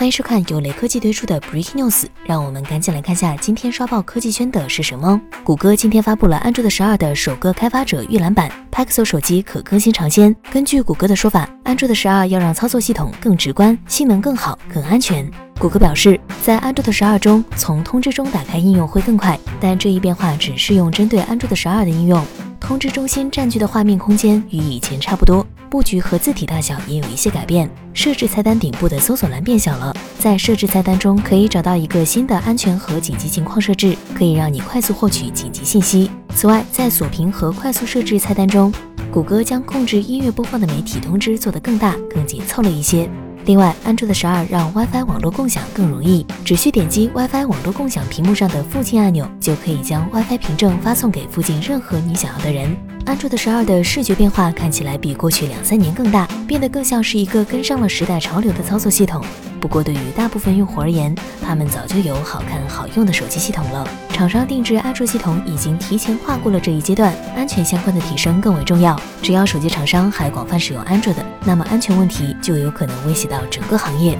欢迎收看由雷科技推出的 Breaking News，让我们赶紧来看下今天刷爆科技圈的是什么。谷歌今天发布了安卓的十二的首个开发者预览版，Pixel 手机可更新尝鲜。根据谷歌的说法，安卓的十二要让操作系统更直观，性能更好，更安全。谷歌表示，在安卓的十二中，从通知中打开应用会更快，但这一变化只适用针对安卓的十二的应用。通知中心占据的画面空间与以前差不多，布局和字体大小也有一些改变。设置菜单顶部的搜索栏变小了，在设置菜单中可以找到一个新的安全和紧急情况设置，可以让你快速获取紧急信息。此外，在锁屏和快速设置菜单中，谷歌将控制音乐播放的媒体通知做得更大、更紧凑了一些。另外，安卓的十二让 WiFi 网络共享更容易，只需点击 WiFi 网络共享屏幕上的附近按钮，就可以将 WiFi 凭证发送给附近任何你想要的人。安卓的十二的视觉变化看起来比过去两三年更大，变得更像是一个跟上了时代潮流的操作系统。不过，对于大部分用户而言，他们早就有好看好用的手机系统了。厂商定制安卓系统已经提前跨过了这一阶段，安全相关的提升更为重要。只要手机厂商还广泛使用安卓的，那么安全问题就有可能威胁到整个行业。